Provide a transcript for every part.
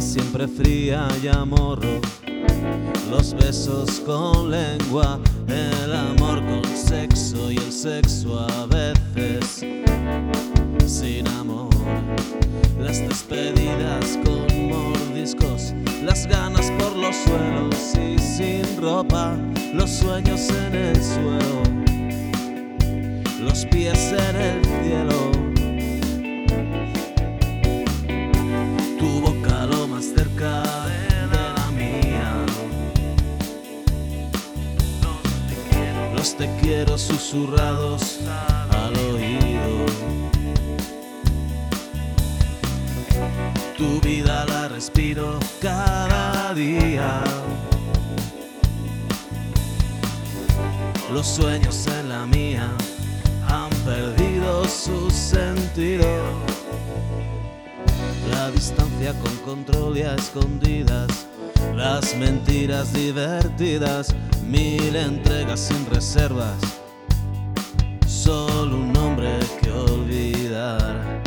siempre fría y amorro. Los besos con lengua, el amor con sexo y el sexo a veces sin amor. Las despedidas con mordiscos, las ganas por los suelos y sin ropa, los sueños en el suelo, los pies en el cielo. Quiero susurrados al oído. Tu vida la respiro cada día. Los sueños en la mía han perdido su sentido. La distancia con control y a escondidas, las mentiras divertidas mil entregas sin reservas, solo un nombre que olvidar,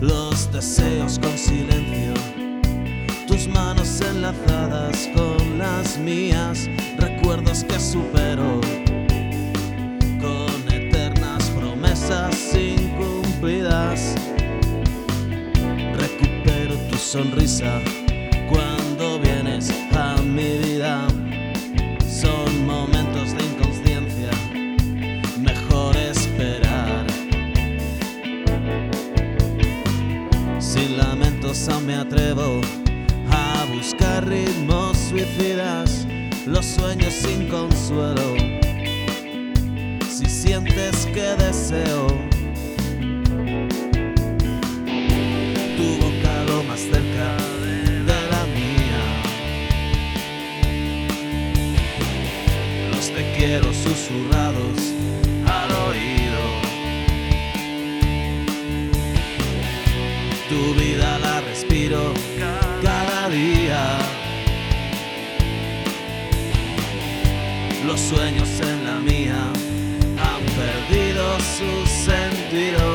los deseos con silencio, tus manos enlazadas con las mías, recuerdos que supero, con eternas promesas incumplidas, recupero tu sonrisa me atrevo a buscar ritmos suicidas, los sueños sin consuelo. Si sientes que deseo tu boca lo más cerca quiero susurrados al oído. Tu vida la respiro cada día. Los sueños en la mía han perdido su sentido.